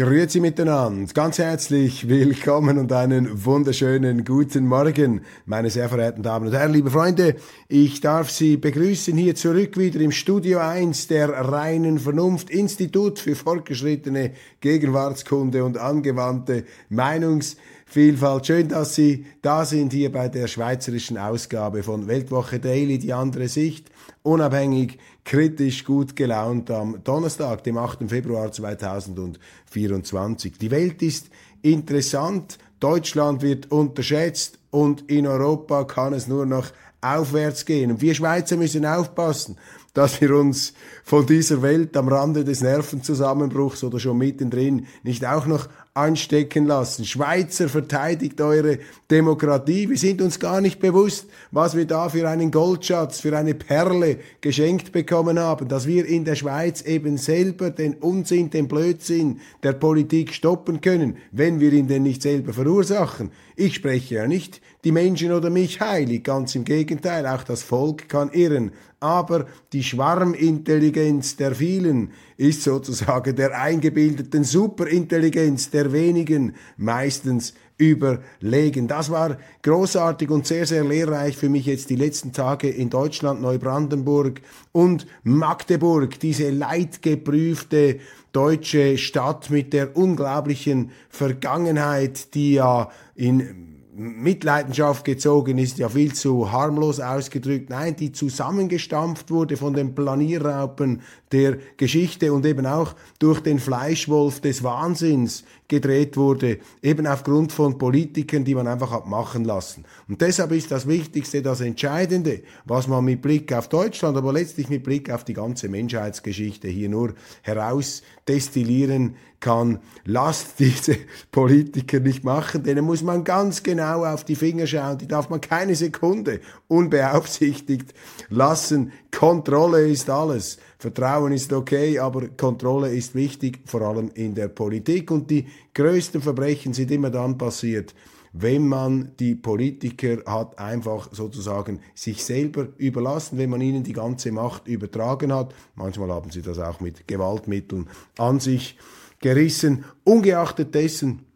Grüezi miteinander, ganz herzlich willkommen und einen wunderschönen guten Morgen, meine sehr verehrten Damen und Herren, liebe Freunde. Ich darf Sie begrüßen hier zurück wieder im Studio 1 der reinen Vernunft Institut für fortgeschrittene Gegenwartskunde und angewandte Meinungsvielfalt. Schön, dass Sie da sind hier bei der schweizerischen Ausgabe von Weltwoche Daily, die andere Sicht unabhängig, kritisch, gut gelaunt am Donnerstag, dem 8. Februar 2024. Die Welt ist interessant, Deutschland wird unterschätzt und in Europa kann es nur noch aufwärts gehen. Und wir Schweizer müssen aufpassen, dass wir uns von dieser Welt am Rande des Nervenzusammenbruchs oder schon mittendrin nicht auch noch anstecken lassen. Schweizer, verteidigt eure Demokratie. Wir sind uns gar nicht bewusst, was wir da für einen Goldschatz, für eine Perle geschenkt bekommen haben, dass wir in der Schweiz eben selber den Unsinn, den Blödsinn der Politik stoppen können, wenn wir ihn denn nicht selber verursachen. Ich spreche ja nicht die Menschen oder mich heilig, ganz im Gegenteil, auch das Volk kann irren. Aber die Schwarmintelligenz der vielen ist sozusagen der eingebildeten Superintelligenz der wenigen meistens überlegen. Das war großartig und sehr, sehr lehrreich für mich jetzt die letzten Tage in Deutschland, Neubrandenburg und Magdeburg, diese leidgeprüfte deutsche Stadt mit der unglaublichen Vergangenheit, die ja in Mitleidenschaft gezogen ist ja viel zu harmlos ausgedrückt. Nein, die zusammengestampft wurde von den Planierraupen der Geschichte und eben auch durch den Fleischwolf des Wahnsinns gedreht wurde, eben aufgrund von Politikern, die man einfach hat machen lassen. Und deshalb ist das Wichtigste, das Entscheidende, was man mit Blick auf Deutschland, aber letztlich mit Blick auf die ganze Menschheitsgeschichte hier nur herausdestillieren kann. Lasst diese Politiker nicht machen, denen muss man ganz genau auf die Finger schauen, die darf man keine Sekunde unbeaufsichtigt lassen. Kontrolle ist alles. Vertrauen ist okay, aber Kontrolle ist wichtig, vor allem in der Politik. Und die größten Verbrechen sind immer dann passiert, wenn man die Politiker hat einfach sozusagen sich selber überlassen, wenn man ihnen die ganze Macht übertragen hat. Manchmal haben sie das auch mit Gewaltmitteln an sich gerissen. Ungeachtet dessen,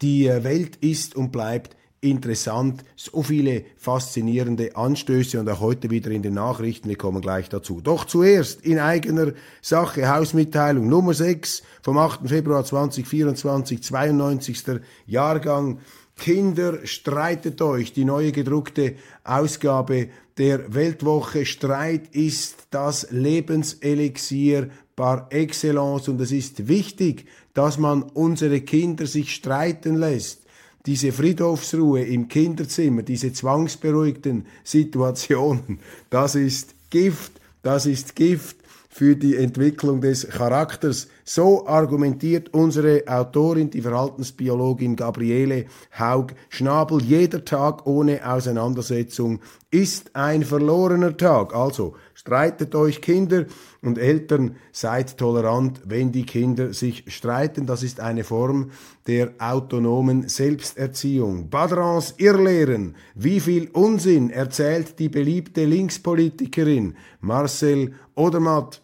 die Welt ist und bleibt interessant, so viele faszinierende Anstöße und auch heute wieder in den Nachrichten, wir kommen gleich dazu. Doch zuerst in eigener Sache Hausmitteilung Nummer 6 vom 8. Februar 2024, 92. Jahrgang. Kinder, streitet euch. Die neue gedruckte Ausgabe der Weltwoche Streit ist das Lebenselixier par excellence und es ist wichtig, dass man unsere Kinder sich streiten lässt diese Friedhofsruhe im Kinderzimmer, diese zwangsberuhigten Situationen, das ist Gift, das ist Gift für die Entwicklung des Charakters. So argumentiert unsere Autorin, die Verhaltensbiologin Gabriele Haug-Schnabel. Jeder Tag ohne Auseinandersetzung ist ein verlorener Tag. Also streitet euch Kinder und Eltern, seid tolerant, wenn die Kinder sich streiten. Das ist eine Form der autonomen Selbsterziehung. Badrans Irrlehren. Wie viel Unsinn erzählt die beliebte Linkspolitikerin Marcel Odermatt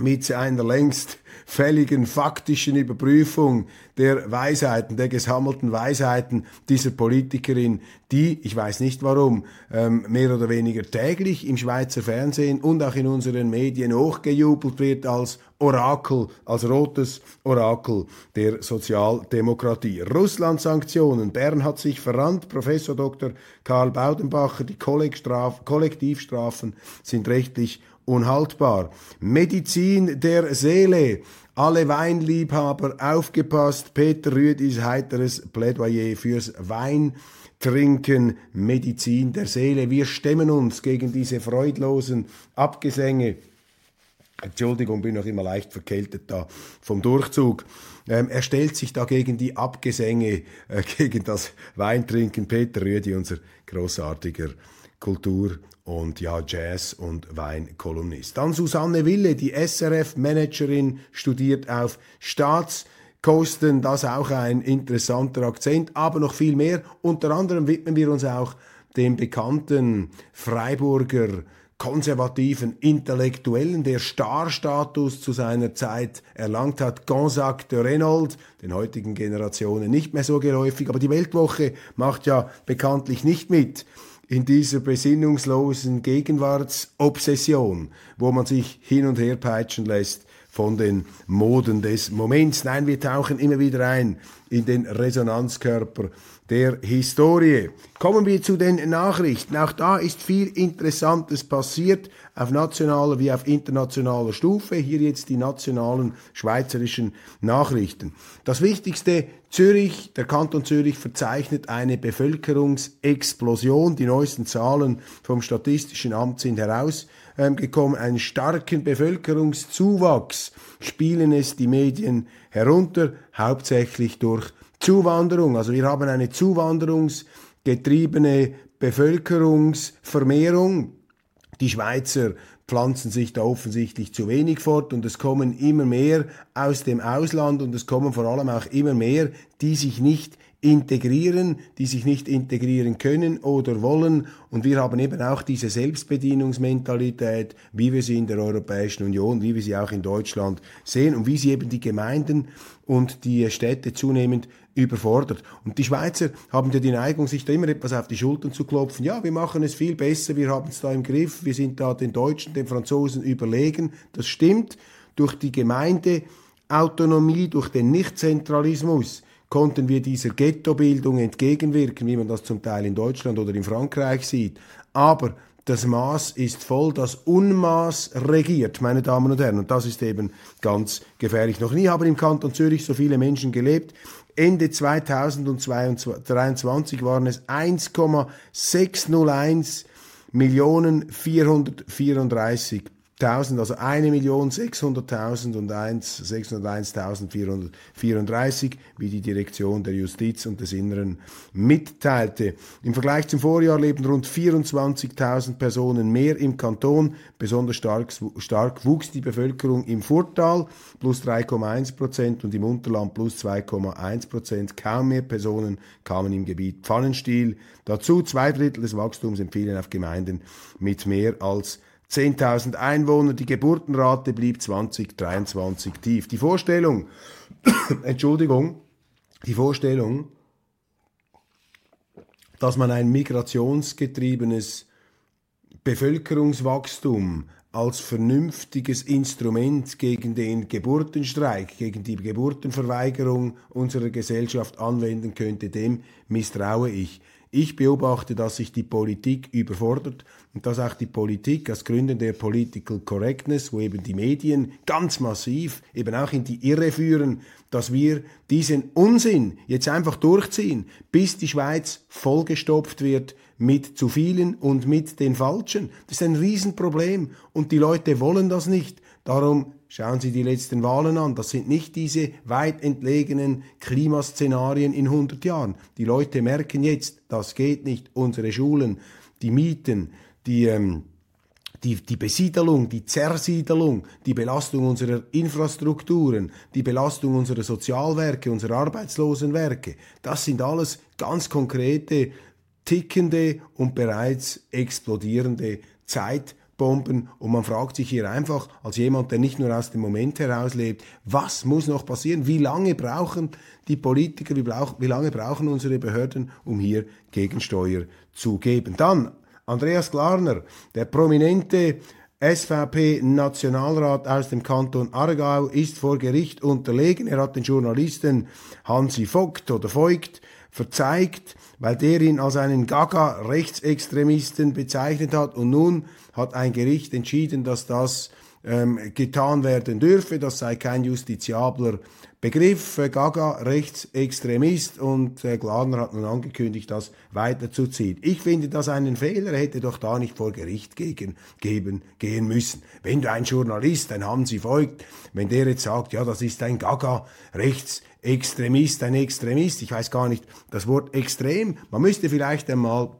mit seiner längst fälligen faktischen Überprüfung der Weisheiten, der gesammelten Weisheiten dieser Politikerin, die, ich weiß nicht warum, ähm, mehr oder weniger täglich im Schweizer Fernsehen und auch in unseren Medien hochgejubelt wird als Orakel, als rotes Orakel der Sozialdemokratie. Russland-Sanktionen. Bern hat sich verrannt. Professor Dr. Karl Baudenbacher, die Kollektivstrafen sind rechtlich unhaltbar. Medizin der Seele. Alle Weinliebhaber aufgepasst. Peter Rüdis heiteres Plädoyer fürs Wein Trinken Medizin der Seele. Wir stemmen uns gegen diese freudlosen Abgesänge. Entschuldigung, bin noch immer leicht verkältet da vom Durchzug. Ähm, er stellt sich da gegen die Abgesänge, äh, gegen das Weintrinken. Peter Rüdi, unser großartiger Kultur- und ja, Jazz- und Weinkolumnist. Dann Susanne Wille, die SRF-Managerin, studiert auf Staatskosten. Das auch ein interessanter Akzent, aber noch viel mehr. Unter anderem widmen wir uns auch dem bekannten Freiburger konservativen Intellektuellen, der Starstatus zu seiner Zeit erlangt hat, Gonzague de Renault, den heutigen Generationen nicht mehr so geläufig, aber die Weltwoche macht ja bekanntlich nicht mit in dieser besinnungslosen Gegenwartsobsession, wo man sich hin und her peitschen lässt von den Moden des Moments. Nein, wir tauchen immer wieder ein in den Resonanzkörper der Historie. Kommen wir zu den Nachrichten. Auch da ist viel Interessantes passiert auf nationaler wie auf internationaler Stufe. Hier jetzt die nationalen schweizerischen Nachrichten. Das Wichtigste, Zürich, der Kanton Zürich verzeichnet eine Bevölkerungsexplosion. Die neuesten Zahlen vom Statistischen Amt sind herausgekommen. Einen starken Bevölkerungszuwachs spielen es die Medien herunter, hauptsächlich durch Zuwanderung. Also wir haben eine zuwanderungsgetriebene Bevölkerungsvermehrung. Die Schweizer pflanzen sich da offensichtlich zu wenig fort und es kommen immer mehr aus dem Ausland und es kommen vor allem auch immer mehr, die sich nicht integrieren, die sich nicht integrieren können oder wollen. Und wir haben eben auch diese Selbstbedienungsmentalität, wie wir sie in der Europäischen Union, wie wir sie auch in Deutschland sehen und wie sie eben die Gemeinden und die Städte zunehmend überfordert. Und die Schweizer haben ja die Neigung, sich da immer etwas auf die Schultern zu klopfen. Ja, wir machen es viel besser, wir haben es da im Griff, wir sind da den Deutschen, den Franzosen überlegen. Das stimmt. Durch die Gemeindeautonomie, durch den Nichtzentralismus konnten wir dieser Ghettobildung entgegenwirken, wie man das zum Teil in Deutschland oder in Frankreich sieht. Aber das Maß ist voll, das Unmaß regiert, meine Damen und Herren. Und das ist eben ganz gefährlich. Noch nie haben im Kanton Zürich so viele Menschen gelebt. Ende 2023 waren es 1,601 Millionen 434 1000, also 1.600.000 und 601.434, wie die Direktion der Justiz und des Inneren mitteilte. Im Vergleich zum Vorjahr leben rund 24.000 Personen mehr im Kanton. Besonders stark, stark wuchs die Bevölkerung im Furtal, plus 3,1 Prozent, und im Unterland plus 2,1 Prozent. Kaum mehr Personen kamen im Gebiet Pfannenstiel. Dazu zwei Drittel des Wachstums empfehlen auf Gemeinden mit mehr als 10.000 Einwohner, die Geburtenrate blieb 2023 tief. Die Vorstellung, Entschuldigung, die Vorstellung, dass man ein migrationsgetriebenes Bevölkerungswachstum als vernünftiges Instrument gegen den Geburtenstreik, gegen die Geburtenverweigerung unserer Gesellschaft anwenden könnte, dem misstraue ich. Ich beobachte, dass sich die Politik überfordert und dass auch die Politik aus Gründen der Political Correctness, wo eben die Medien ganz massiv eben auch in die Irre führen, dass wir diesen Unsinn jetzt einfach durchziehen, bis die Schweiz vollgestopft wird mit zu vielen und mit den Falschen. Das ist ein Riesenproblem und die Leute wollen das nicht. Darum Schauen Sie die letzten Wahlen an. Das sind nicht diese weit entlegenen Klimaszenarien in 100 Jahren. Die Leute merken jetzt, das geht nicht. Unsere Schulen, die Mieten, die, ähm, die, die Besiedelung, die Zersiedelung, die Belastung unserer Infrastrukturen, die Belastung unserer Sozialwerke, unserer Arbeitslosenwerke, das sind alles ganz konkrete, tickende und bereits explodierende Zeit Bomben und man fragt sich hier einfach als jemand, der nicht nur aus dem Moment heraus lebt, was muss noch passieren? Wie lange brauchen die Politiker, wie, lange brauchen unsere Behörden, um hier Gegensteuer zu geben? Dann Andreas Glarner, der prominente SVP-Nationalrat aus dem Kanton Aargau ist vor Gericht unterlegen. Er hat den Journalisten Hansi Vogt oder Voigt verzeigt, weil der ihn als einen Gaga-Rechtsextremisten bezeichnet hat und nun hat ein Gericht entschieden, dass das ähm, getan werden dürfe. Das sei kein justiziabler Begriff. Äh, Gaga Rechtsextremist und äh, Gladner hat nun angekündigt, das weiterzuziehen. Ich finde das einen Fehler, er hätte doch da nicht vor Gericht gegen, geben, gehen müssen. Wenn du ein Journalist, ein Hansi folgt, wenn der jetzt sagt, ja, das ist ein Gaga Rechtsextremist, ein Extremist, ich weiß gar nicht, das Wort extrem, man müsste vielleicht einmal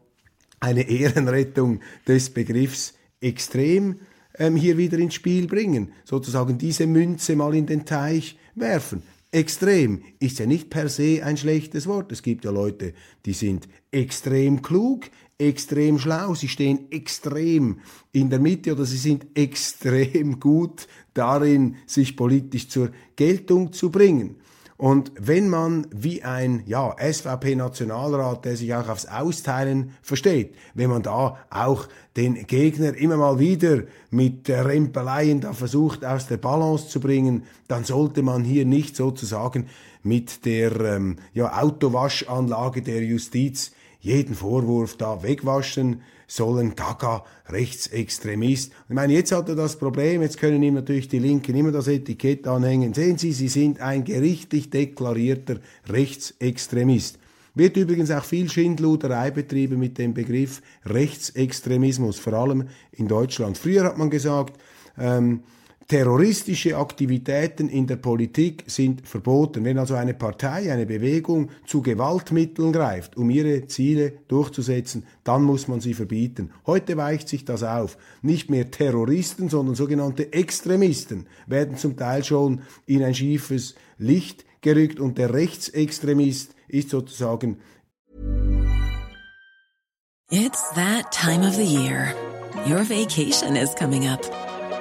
eine Ehrenrettung des Begriffs extrem ähm, hier wieder ins Spiel bringen, sozusagen diese Münze mal in den Teich werfen. Extrem ist ja nicht per se ein schlechtes Wort. Es gibt ja Leute, die sind extrem klug, extrem schlau, sie stehen extrem in der Mitte oder sie sind extrem gut darin, sich politisch zur Geltung zu bringen. Und wenn man wie ein ja, SVP-Nationalrat, der sich auch aufs Austeilen versteht, wenn man da auch den Gegner immer mal wieder mit Rempeleien da versucht aus der Balance zu bringen, dann sollte man hier nicht sozusagen mit der ähm, ja, Autowaschanlage der Justiz jeden Vorwurf da wegwaschen sollen, Gaga, Rechtsextremist. Ich meine, jetzt hat er das Problem, jetzt können ihm natürlich die Linken immer das Etikett anhängen. Sehen Sie, Sie sind ein gerichtlich deklarierter Rechtsextremist. Wird übrigens auch viel Schindluderei betrieben mit dem Begriff Rechtsextremismus, vor allem in Deutschland. Früher hat man gesagt, ähm, Terroristische Aktivitäten in der Politik sind verboten. Wenn also eine Partei, eine Bewegung zu Gewaltmitteln greift, um ihre Ziele durchzusetzen, dann muss man sie verbieten. Heute weicht sich das auf. Nicht mehr Terroristen, sondern sogenannte Extremisten werden zum Teil schon in ein schiefes Licht gerückt und der Rechtsextremist ist sozusagen It's that time of the year. Your vacation is coming up.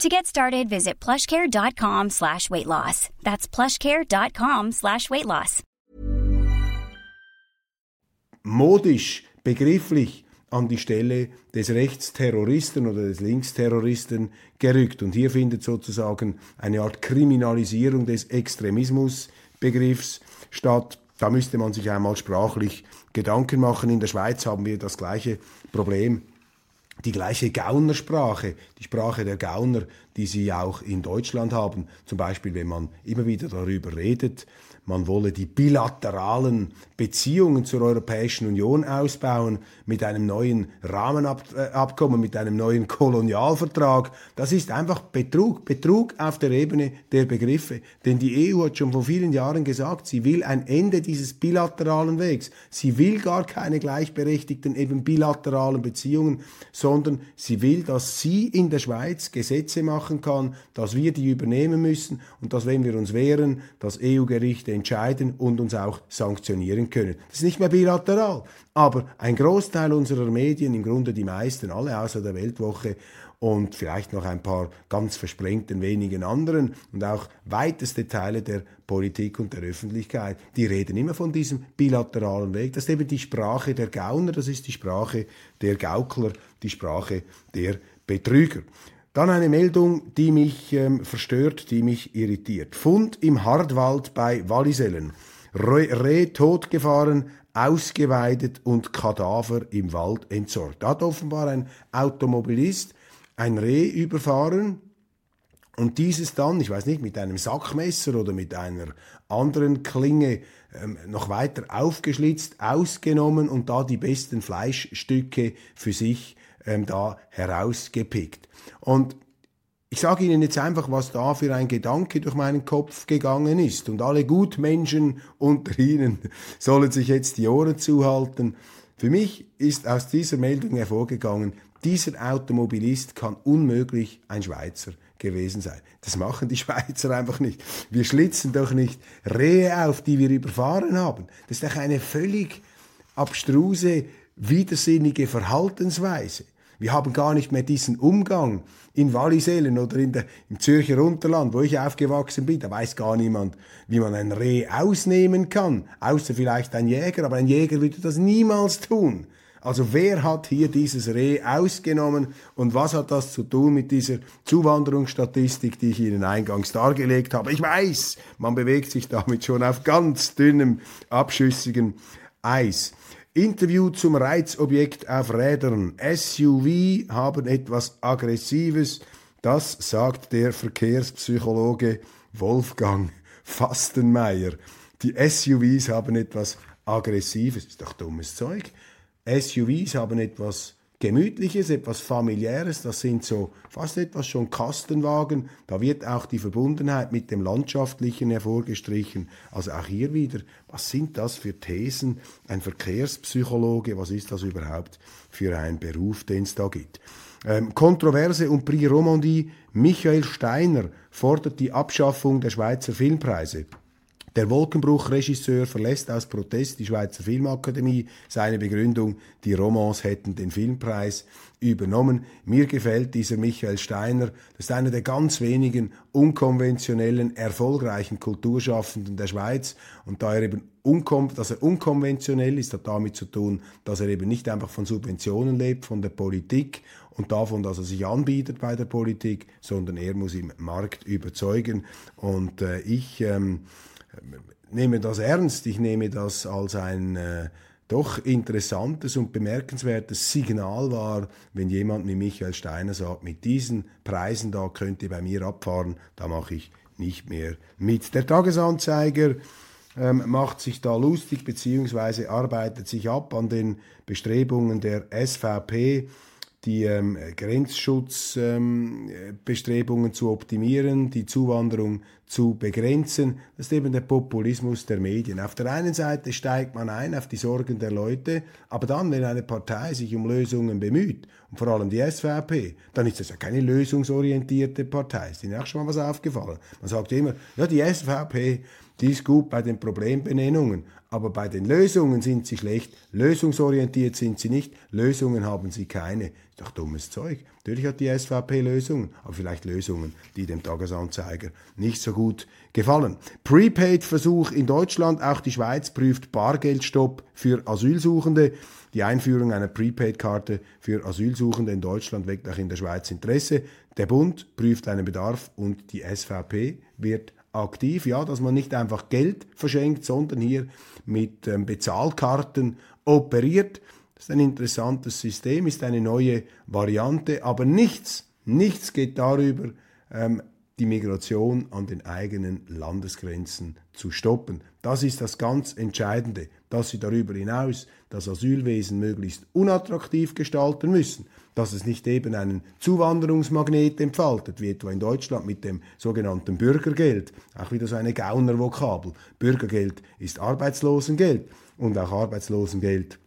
To get started, visit plushcare.com slash weight loss. That's plushcare.com slash weight loss. Modisch, begrifflich an die Stelle des Rechtsterroristen oder des Linksterroristen gerückt. Und hier findet sozusagen eine Art Kriminalisierung des Extremismusbegriffs statt. Da müsste man sich einmal sprachlich Gedanken machen. In der Schweiz haben wir das gleiche Problem die gleiche Gaunersprache, die Sprache der Gauner, die sie auch in Deutschland haben. Zum Beispiel, wenn man immer wieder darüber redet, man wolle die bilateralen Beziehungen zur Europäischen Union ausbauen mit einem neuen Rahmenabkommen, mit einem neuen Kolonialvertrag. Das ist einfach Betrug, Betrug auf der Ebene der Begriffe. Denn die EU hat schon vor vielen Jahren gesagt, sie will ein Ende dieses bilateralen Wegs. Sie will gar keine gleichberechtigten, eben bilateralen Beziehungen, sondern sie will, dass sie in der Schweiz Gesetze machen kann, dass wir die übernehmen müssen und dass, wenn wir uns wehren, das EU-Gericht entscheiden und uns auch sanktionieren können. Das ist nicht mehr bilateral, aber ein Großteil unserer Medien, im Grunde die meisten, alle außer der Weltwoche und vielleicht noch ein paar ganz versprengten wenigen anderen und auch weiteste Teile der Politik und der Öffentlichkeit, die reden immer von diesem bilateralen Weg. Das ist eben die Sprache der Gauner, das ist die Sprache der Gaukler, die Sprache der Betrüger. Dann eine Meldung, die mich ähm, verstört, die mich irritiert. Fund im Hardwald bei Wallisellen. Reh, Reh totgefahren, ausgeweidet und Kadaver im Wald entsorgt. Da hat offenbar ein Automobilist ein Reh überfahren und dieses dann, ich weiß nicht, mit einem Sackmesser oder mit einer anderen Klinge ähm, noch weiter aufgeschlitzt, ausgenommen und da die besten Fleischstücke für sich ähm, da herausgepickt. Und ich sage Ihnen jetzt einfach, was da für ein Gedanke durch meinen Kopf gegangen ist. Und alle Gutmenschen unter Ihnen sollen sich jetzt die Ohren zuhalten. Für mich ist aus dieser Meldung hervorgegangen, dieser Automobilist kann unmöglich ein Schweizer gewesen sein. Das machen die Schweizer einfach nicht. Wir schlitzen doch nicht Rehe auf, die wir überfahren haben. Das ist doch eine völlig abstruse, widersinnige Verhaltensweise. Wir haben gar nicht mehr diesen Umgang in Wallisellen oder in der, im Zürcher Unterland, wo ich aufgewachsen bin. Da weiß gar niemand, wie man ein Reh ausnehmen kann, außer vielleicht ein Jäger. Aber ein Jäger würde das niemals tun. Also wer hat hier dieses Reh ausgenommen und was hat das zu tun mit dieser Zuwanderungsstatistik, die ich Ihnen eingangs dargelegt habe? Ich weiß, man bewegt sich damit schon auf ganz dünnem, abschüssigen Eis. Interview zum Reizobjekt auf Rädern. SUV haben etwas Aggressives. Das sagt der Verkehrspsychologe Wolfgang Fastenmeier. Die SUVs haben etwas Aggressives. Ist doch dummes Zeug. SUVs haben etwas Gemütliches, etwas Familiäres, das sind so fast etwas schon Kastenwagen, da wird auch die Verbundenheit mit dem Landschaftlichen hervorgestrichen. Also auch hier wieder, was sind das für Thesen? Ein Verkehrspsychologe, was ist das überhaupt für ein Beruf, den es da gibt? Ähm, Kontroverse um Prix Romandie, Michael Steiner fordert die Abschaffung der Schweizer Filmpreise. Der Wolkenbruch-Regisseur verlässt aus Protest die Schweizer Filmakademie. Seine Begründung, die Romans hätten den Filmpreis übernommen. Mir gefällt dieser Michael Steiner. Das ist einer der ganz wenigen unkonventionellen, erfolgreichen Kulturschaffenden der Schweiz. Und da er eben dass er unkonventionell ist, hat damit zu tun, dass er eben nicht einfach von Subventionen lebt, von der Politik und davon, dass er sich anbietet bei der Politik, sondern er muss im Markt überzeugen. Und äh, ich ähm, nehme das ernst, ich nehme das als ein äh, doch interessantes und bemerkenswertes Signal wahr, wenn jemand wie Michael Steiner sagt, mit diesen Preisen da könnt ihr bei mir abfahren, da mache ich nicht mehr mit. Der Tagesanzeiger ähm, macht sich da lustig beziehungsweise arbeitet sich ab an den Bestrebungen der SVP, die ähm, Grenzschutzbestrebungen ähm, zu optimieren, die Zuwanderung zu begrenzen. Das ist eben der Populismus der Medien. Auf der einen Seite steigt man ein auf die Sorgen der Leute, aber dann, wenn eine Partei sich um Lösungen bemüht, und vor allem die SVP, dann ist das ja keine lösungsorientierte Partei. Ist Ihnen auch schon mal was aufgefallen? Man sagt immer, ja, die SVP, die ist gut bei den Problembenennungen, aber bei den Lösungen sind sie schlecht. Lösungsorientiert sind sie nicht. Lösungen haben sie keine. Ist doch dummes Zeug. Natürlich hat die SVP Lösungen, aber vielleicht Lösungen, die dem Tagesanzeiger nicht so gut gefallen. Prepaid-Versuch in Deutschland. Auch die Schweiz prüft Bargeldstopp für Asylsuchende. Die Einführung einer Prepaid-Karte für Asylsuchende in Deutschland weckt auch in der Schweiz Interesse. Der Bund prüft einen Bedarf und die SVP wird aktiv, ja, dass man nicht einfach Geld verschenkt, sondern hier mit ähm, Bezahlkarten operiert. Das ist ein interessantes System, ist eine neue Variante, aber nichts, nichts geht darüber, ähm, die Migration an den eigenen Landesgrenzen zu stoppen. Das ist das ganz Entscheidende, dass sie darüber hinaus das Asylwesen möglichst unattraktiv gestalten müssen, dass es nicht eben einen Zuwanderungsmagnet entfaltet, wie etwa in Deutschland mit dem sogenannten Bürgergeld, auch wieder so eine Gaunervokabel. Bürgergeld ist Arbeitslosengeld und auch Arbeitslosengeld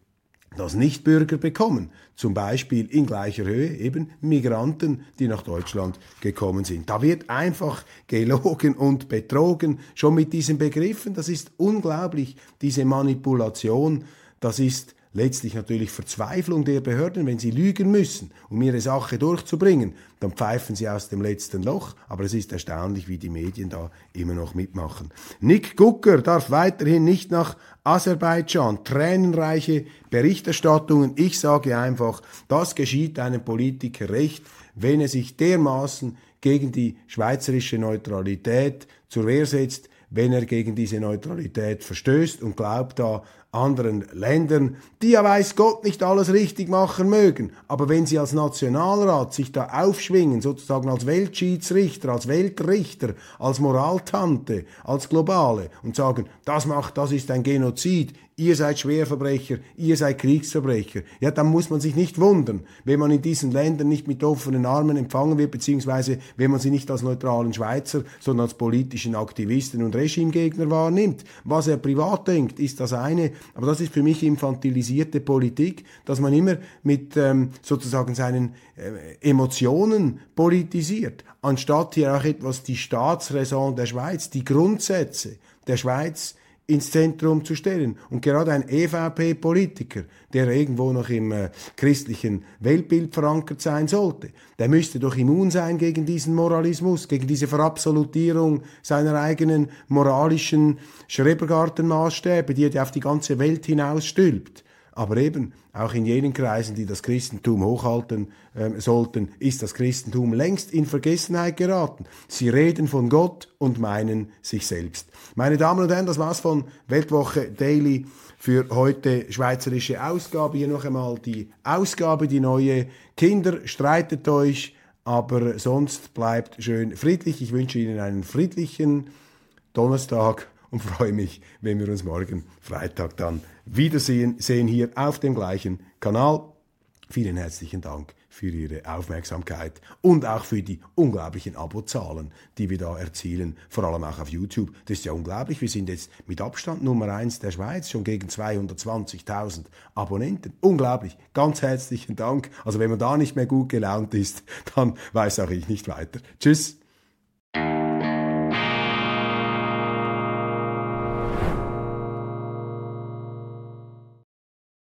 das Nichtbürger bekommen, zum Beispiel in gleicher Höhe eben Migranten, die nach Deutschland gekommen sind. Da wird einfach gelogen und betrogen, schon mit diesen Begriffen, das ist unglaublich, diese Manipulation, das ist letztlich natürlich Verzweiflung der Behörden, wenn sie lügen müssen, um ihre Sache durchzubringen, dann pfeifen sie aus dem letzten Loch. Aber es ist erstaunlich, wie die Medien da immer noch mitmachen. Nick Gucker darf weiterhin nicht nach Aserbaidschan. Tränenreiche Berichterstattungen. Ich sage einfach, das geschieht einem Politiker recht, wenn er sich dermaßen gegen die schweizerische Neutralität zur Wehr setzt, wenn er gegen diese Neutralität verstößt und glaubt da anderen Ländern, die ja weiß Gott nicht alles richtig machen mögen. Aber wenn sie als Nationalrat sich da aufschwingen, sozusagen als Weltschiedsrichter, als Weltrichter, als Moraltante, als Globale und sagen, das macht, das ist ein Genozid, ihr seid Schwerverbrecher, ihr seid Kriegsverbrecher, ja, dann muss man sich nicht wundern, wenn man in diesen Ländern nicht mit offenen Armen empfangen wird, beziehungsweise wenn man sie nicht als neutralen Schweizer, sondern als politischen Aktivisten und Regimegegner wahrnimmt. Was er privat denkt, ist das eine, aber das ist für mich infantilisierte Politik, dass man immer mit ähm, sozusagen seinen äh, Emotionen politisiert, anstatt hier auch etwas die Staatsräson der Schweiz, die Grundsätze der Schweiz ins Zentrum zu stellen. Und gerade ein EVP-Politiker, der irgendwo noch im äh, christlichen Weltbild verankert sein sollte, der müsste doch immun sein gegen diesen Moralismus, gegen diese Verabsolutierung seiner eigenen moralischen Schrebergartenmaßstäbe, die er auf die ganze Welt hinausstülpt. Aber eben, auch in jenen Kreisen, die das Christentum hochhalten äh, sollten, ist das Christentum längst in Vergessenheit geraten. Sie reden von Gott und meinen sich selbst. Meine Damen und Herren, das war's von Weltwoche Daily für heute schweizerische Ausgabe. Hier noch einmal die Ausgabe, die neue. Kinder, streitet euch, aber sonst bleibt schön friedlich. Ich wünsche Ihnen einen friedlichen Donnerstag und freue mich, wenn wir uns morgen Freitag dann wiedersehen sehen hier auf dem gleichen Kanal. Vielen herzlichen Dank für Ihre Aufmerksamkeit und auch für die unglaublichen Abozahlen, die wir da erzielen, vor allem auch auf YouTube. Das ist ja unglaublich. Wir sind jetzt mit Abstand Nummer eins der Schweiz, schon gegen 220.000 Abonnenten. Unglaublich. Ganz herzlichen Dank. Also wenn man da nicht mehr gut gelaunt ist, dann weiß auch ich nicht weiter. Tschüss.